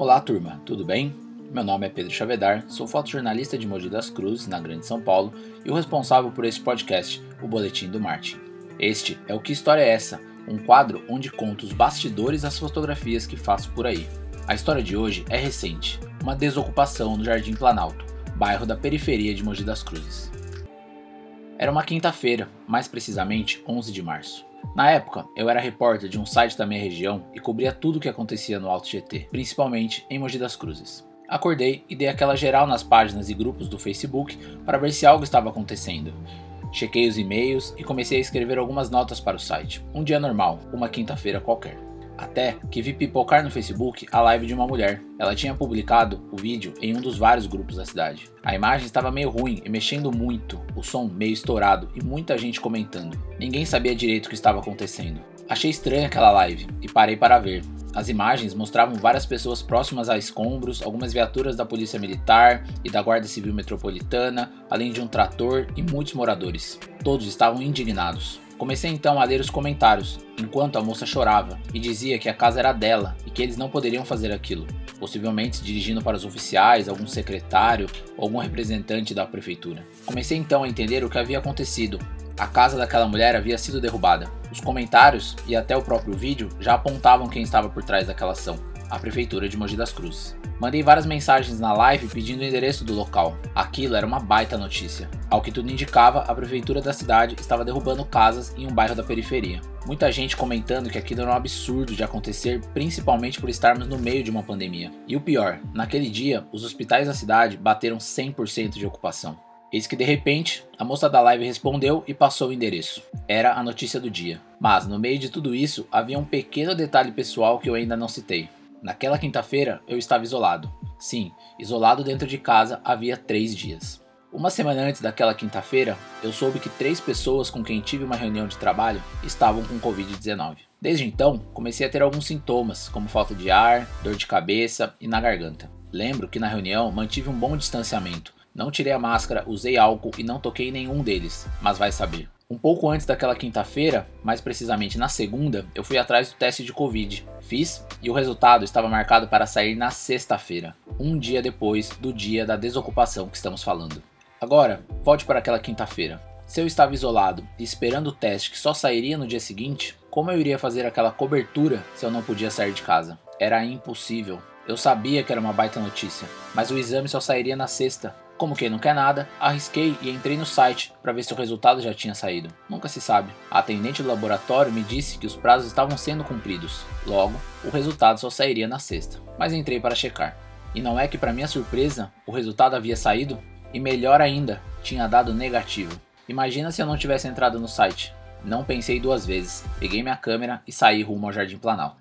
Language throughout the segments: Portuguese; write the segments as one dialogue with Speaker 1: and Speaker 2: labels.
Speaker 1: Olá, turma, tudo bem? Meu nome é Pedro Chavedar, sou fotojornalista de Mogi das Cruzes, na Grande São Paulo, e o responsável por esse podcast, o Boletim do Martin. Este é o Que História é Essa? Um quadro onde conto os bastidores das fotografias que faço por aí. A história de hoje é recente, uma desocupação no Jardim Planalto, bairro da periferia de Mogi das Cruzes. Era uma quinta-feira, mais precisamente 11 de março. Na época, eu era repórter de um site da minha região e cobria tudo o que acontecia no Alto GT, principalmente em Mogi das Cruzes. Acordei e dei aquela geral nas páginas e grupos do Facebook para ver se algo estava acontecendo. Chequei os e-mails e comecei a escrever algumas notas para o site. Um dia normal, uma quinta-feira qualquer. Até que vi pipocar no Facebook a live de uma mulher. Ela tinha publicado o vídeo em um dos vários grupos da cidade. A imagem estava meio ruim e mexendo muito, o som meio estourado e muita gente comentando. Ninguém sabia direito o que estava acontecendo. Achei estranha aquela live e parei para ver. As imagens mostravam várias pessoas próximas a escombros, algumas viaturas da Polícia Militar e da Guarda Civil Metropolitana, além de um trator e muitos moradores. Todos estavam indignados. Comecei então a ler os comentários, enquanto a moça chorava e dizia que a casa era dela e que eles não poderiam fazer aquilo, possivelmente se dirigindo para os oficiais, algum secretário ou algum representante da prefeitura. Comecei então a entender o que havia acontecido. A casa daquela mulher havia sido derrubada. Os comentários e até o próprio vídeo já apontavam quem estava por trás daquela ação a Prefeitura de Mogi das Cruzes. Mandei várias mensagens na live pedindo o endereço do local. Aquilo era uma baita notícia. Ao que tudo indicava, a prefeitura da cidade estava derrubando casas em um bairro da periferia. Muita gente comentando que aquilo era um absurdo de acontecer, principalmente por estarmos no meio de uma pandemia. E o pior, naquele dia, os hospitais da cidade bateram 100% de ocupação. Eis que de repente, a moça da live respondeu e passou o endereço. Era a notícia do dia. Mas no meio de tudo isso, havia um pequeno detalhe pessoal que eu ainda não citei. Naquela quinta-feira eu estava isolado. Sim, isolado dentro de casa havia três dias. Uma semana antes daquela quinta-feira, eu soube que três pessoas com quem tive uma reunião de trabalho estavam com Covid-19. Desde então, comecei a ter alguns sintomas, como falta de ar, dor de cabeça e na garganta. Lembro que na reunião mantive um bom distanciamento, não tirei a máscara, usei álcool e não toquei em nenhum deles, mas vai saber. Um pouco antes daquela quinta-feira, mais precisamente na segunda, eu fui atrás do teste de Covid. Fiz e o resultado estava marcado para sair na sexta-feira, um dia depois do dia da desocupação que estamos falando. Agora, volte para aquela quinta-feira. Se eu estava isolado e esperando o teste que só sairia no dia seguinte, como eu iria fazer aquela cobertura se eu não podia sair de casa? Era impossível. Eu sabia que era uma baita notícia, mas o exame só sairia na sexta como quem não quer nada, arrisquei e entrei no site para ver se o resultado já tinha saído. Nunca se sabe. A atendente do laboratório me disse que os prazos estavam sendo cumpridos. Logo, o resultado só sairia na sexta. Mas entrei para checar. E não é que, para minha surpresa, o resultado havia saído? E melhor ainda, tinha dado negativo. Imagina se eu não tivesse entrado no site. Não pensei duas vezes. Peguei minha câmera e saí rumo ao Jardim Planalto.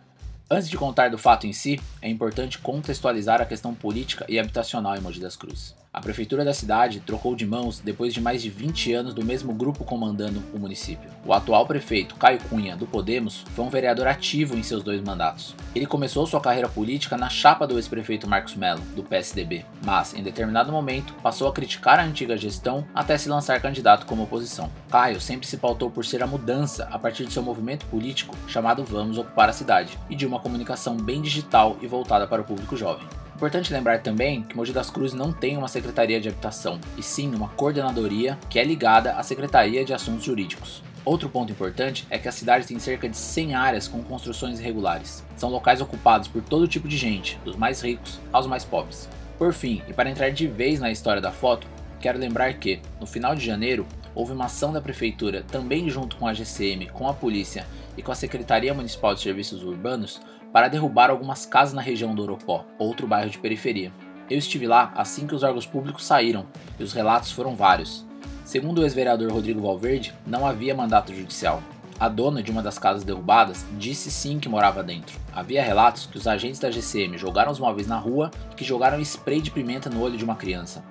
Speaker 1: Antes de contar do fato em si, é importante contextualizar a questão política e habitacional em Mogi das Cruzes. A prefeitura da cidade trocou de mãos depois de mais de 20 anos do mesmo grupo comandando o município. O atual prefeito, Caio Cunha, do Podemos, foi um vereador ativo em seus dois mandatos. Ele começou sua carreira política na chapa do ex-prefeito Marcos Melo, do PSDB, mas, em determinado momento, passou a criticar a antiga gestão até se lançar candidato como oposição. Caio sempre se pautou por ser a mudança a partir de seu movimento político chamado Vamos Ocupar a Cidade e de uma comunicação bem digital e voltada para o público jovem. Importante lembrar também que Mogi das Cruzes não tem uma Secretaria de Habitação, e sim uma coordenadoria que é ligada à Secretaria de Assuntos Jurídicos. Outro ponto importante é que a cidade tem cerca de 100 áreas com construções irregulares. São locais ocupados por todo tipo de gente, dos mais ricos aos mais pobres. Por fim, e para entrar de vez na história da foto, quero lembrar que, no final de janeiro, houve uma ação da prefeitura, também junto com a GCM, com a polícia e com a Secretaria Municipal de Serviços Urbanos, para derrubar algumas casas na região do Oropó, outro bairro de periferia. Eu estive lá assim que os órgãos públicos saíram, e os relatos foram vários. Segundo o ex-vereador Rodrigo Valverde, não havia mandato judicial. A dona de uma das casas derrubadas disse sim que morava dentro. Havia relatos que os agentes da GCM jogaram os móveis na rua e que jogaram spray de pimenta no olho de uma criança.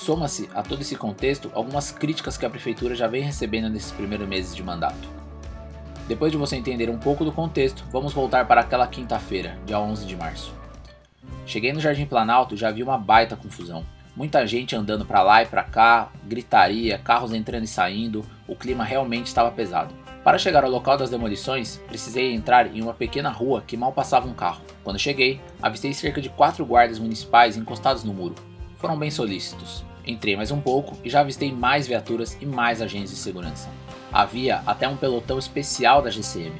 Speaker 1: Soma-se a todo esse contexto algumas críticas que a prefeitura já vem recebendo nesses primeiros meses de mandato. Depois de você entender um pouco do contexto, vamos voltar para aquela quinta-feira, dia 11 de março. Cheguei no Jardim Planalto e já vi uma baita confusão. Muita gente andando para lá e para cá, gritaria, carros entrando e saindo, o clima realmente estava pesado. Para chegar ao local das demolições, precisei entrar em uma pequena rua que mal passava um carro. Quando cheguei, avistei cerca de quatro guardas municipais encostados no muro. Foram bem solícitos. Entrei mais um pouco e já avistei mais viaturas e mais agentes de segurança. Havia até um pelotão especial da GCM.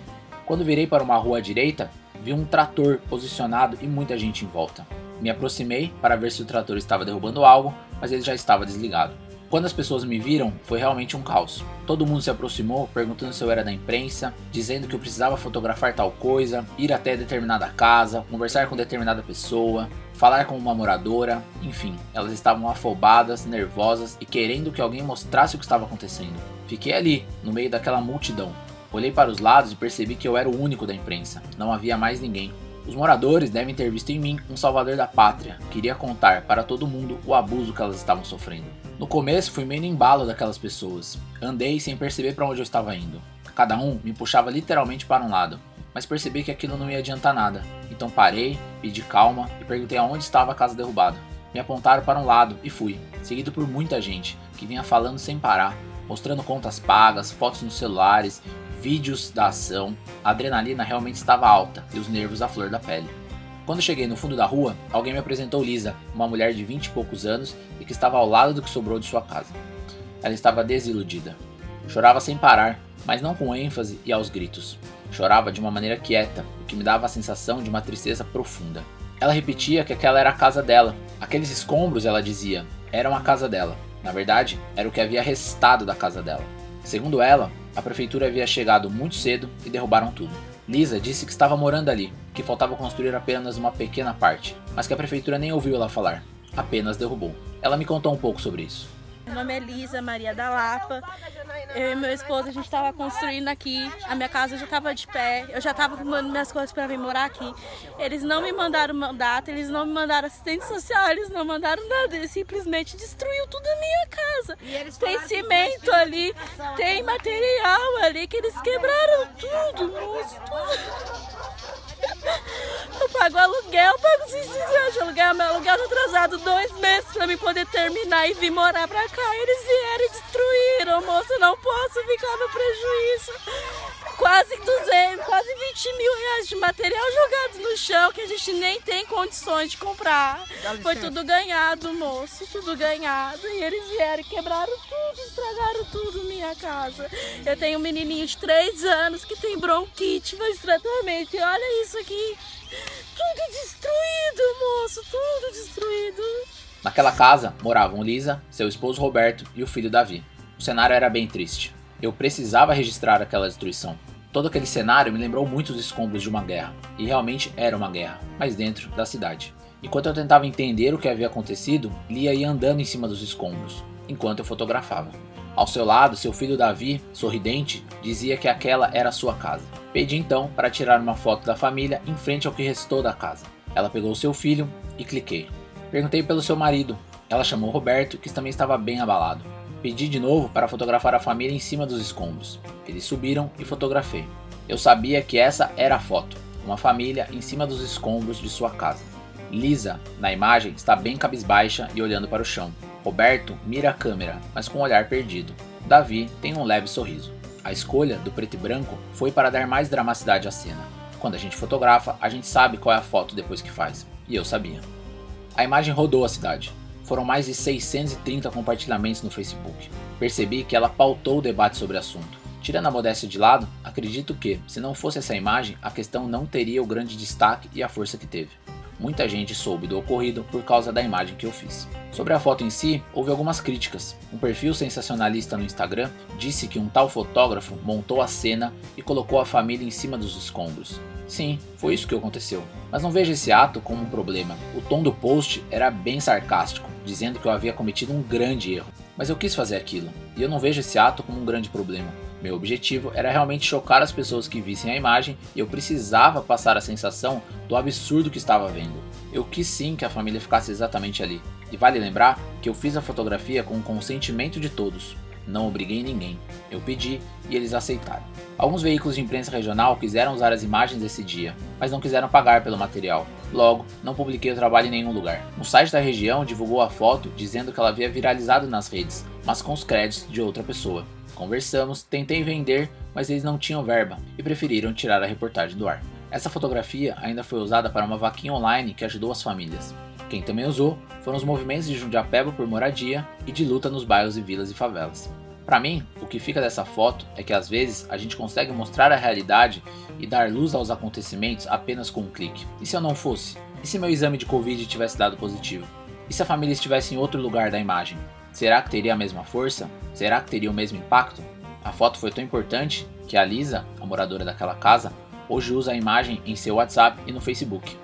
Speaker 1: Quando virei para uma rua à direita, vi um trator posicionado e muita gente em volta. Me aproximei para ver se o trator estava derrubando algo, mas ele já estava desligado. Quando as pessoas me viram, foi realmente um caos. Todo mundo se aproximou, perguntando se eu era da imprensa, dizendo que eu precisava fotografar tal coisa, ir até determinada casa, conversar com determinada pessoa, falar com uma moradora, enfim, elas estavam afobadas, nervosas e querendo que alguém mostrasse o que estava acontecendo. Fiquei ali, no meio daquela multidão. Olhei para os lados e percebi que eu era o único da imprensa, não havia mais ninguém. Os moradores devem ter visto em mim um salvador da pátria. Queria contar para todo mundo o abuso que elas estavam sofrendo. No começo fui meio no embalo daquelas pessoas. Andei sem perceber para onde eu estava indo. Cada um me puxava literalmente para um lado, mas percebi que aquilo não ia adiantar nada. Então parei, pedi calma e perguntei aonde estava a casa derrubada. Me apontaram para um lado e fui, seguido por muita gente que vinha falando sem parar, mostrando contas pagas, fotos nos celulares vídeos da ação, a adrenalina realmente estava alta e os nervos à flor da pele. Quando cheguei no fundo da rua, alguém me apresentou Lisa, uma mulher de vinte e poucos anos e que estava ao lado do que sobrou de sua casa. Ela estava desiludida. Chorava sem parar, mas não com ênfase e aos gritos. Chorava de uma maneira quieta, o que me dava a sensação de uma tristeza profunda. Ela repetia que aquela era a casa dela. Aqueles escombros, ela dizia, eram a casa dela. Na verdade, era o que havia restado da casa dela. Segundo ela, a prefeitura havia chegado muito cedo e derrubaram tudo. Lisa disse que estava morando ali, que faltava construir apenas uma pequena parte, mas que a prefeitura nem ouviu ela falar, apenas derrubou. Ela me contou um pouco sobre isso.
Speaker 2: Meu nome é Lisa Maria da Lapa. Eu e meu esposo, a gente estava construindo aqui. A minha casa já estava de pé. Eu já estava arrumando minhas coisas para vir morar aqui. Eles não me mandaram mandato, eles não me mandaram assistente social, eles não mandaram nada. Eles simplesmente destruiu tudo a minha casa. Tem cimento ali, tem material ali que eles quebraram tudo, moço, tudo. Eu pago aluguel, pago aluguel. Meu aluguel tá atrasado dois meses pra mim poder terminar e vir morar pra cá. Eles vieram e destruíram, moça. Eu não posso ficar no prejuízo. Quase 200, quase 20 mil reais de material jogado no chão que a gente nem tem condições de comprar. Foi tudo ganhado, moço. Tudo ganhado. E eles vieram e quebraram tudo, estragaram tudo minha casa. Eu tenho um menininho de 3 anos que tem bronquite, faz tratamento. E olha isso aqui? Tudo destruído, moço, tudo destruído.
Speaker 1: Naquela casa moravam Lisa, seu esposo Roberto e o filho Davi. O cenário era bem triste. Eu precisava registrar aquela destruição. Todo aquele cenário me lembrou muito os escombros de uma guerra, e realmente era uma guerra, mas dentro da cidade. Enquanto eu tentava entender o que havia acontecido, Lia ia andando em cima dos escombros, enquanto eu fotografava. Ao seu lado, seu filho Davi, sorridente, dizia que aquela era sua casa. Pedi então para tirar uma foto da família em frente ao que restou da casa. Ela pegou seu filho e cliquei. Perguntei pelo seu marido. Ela chamou Roberto, que também estava bem abalado. Pedi de novo para fotografar a família em cima dos escombros. Eles subiram e fotografei. Eu sabia que essa era a foto, uma família em cima dos escombros de sua casa. Lisa, na imagem, está bem cabisbaixa e olhando para o chão. Roberto mira a câmera, mas com um olhar perdido. Davi tem um leve sorriso. A escolha do preto e branco foi para dar mais dramaticidade à cena. Quando a gente fotografa, a gente sabe qual é a foto depois que faz. E eu sabia. A imagem rodou a cidade. Foram mais de 630 compartilhamentos no Facebook. Percebi que ela pautou o debate sobre o assunto. Tirando a modéstia de lado, acredito que, se não fosse essa imagem, a questão não teria o grande destaque e a força que teve muita gente soube do ocorrido por causa da imagem que eu fiz. Sobre a foto em si, houve algumas críticas. Um perfil sensacionalista no Instagram disse que um tal fotógrafo montou a cena e colocou a família em cima dos escombros. Sim, foi isso que aconteceu. Mas não vejo esse ato como um problema. O tom do post era bem sarcástico, dizendo que eu havia cometido um grande erro. Mas eu quis fazer aquilo, e eu não vejo esse ato como um grande problema. Meu objetivo era realmente chocar as pessoas que vissem a imagem e eu precisava passar a sensação do absurdo que estava vendo. Eu quis sim que a família ficasse exatamente ali. E vale lembrar que eu fiz a fotografia com o consentimento de todos. Não obriguei ninguém. Eu pedi e eles aceitaram. Alguns veículos de imprensa regional quiseram usar as imagens desse dia, mas não quiseram pagar pelo material. Logo, não publiquei o trabalho em nenhum lugar. Um site da região divulgou a foto dizendo que ela havia viralizado nas redes, mas com os créditos de outra pessoa. Conversamos, tentei vender, mas eles não tinham verba e preferiram tirar a reportagem do ar. Essa fotografia ainda foi usada para uma vaquinha online que ajudou as famílias. Quem também usou foram os movimentos de Jundiapeba por moradia e de luta nos bairros e vilas e favelas. Para mim, o que fica dessa foto é que às vezes a gente consegue mostrar a realidade e dar luz aos acontecimentos apenas com um clique. E se eu não fosse? E se meu exame de Covid tivesse dado positivo? E se a família estivesse em outro lugar da imagem? Será que teria a mesma força? Será que teria o mesmo impacto? A foto foi tão importante que a Lisa, a moradora daquela casa, hoje usa a imagem em seu WhatsApp e no Facebook.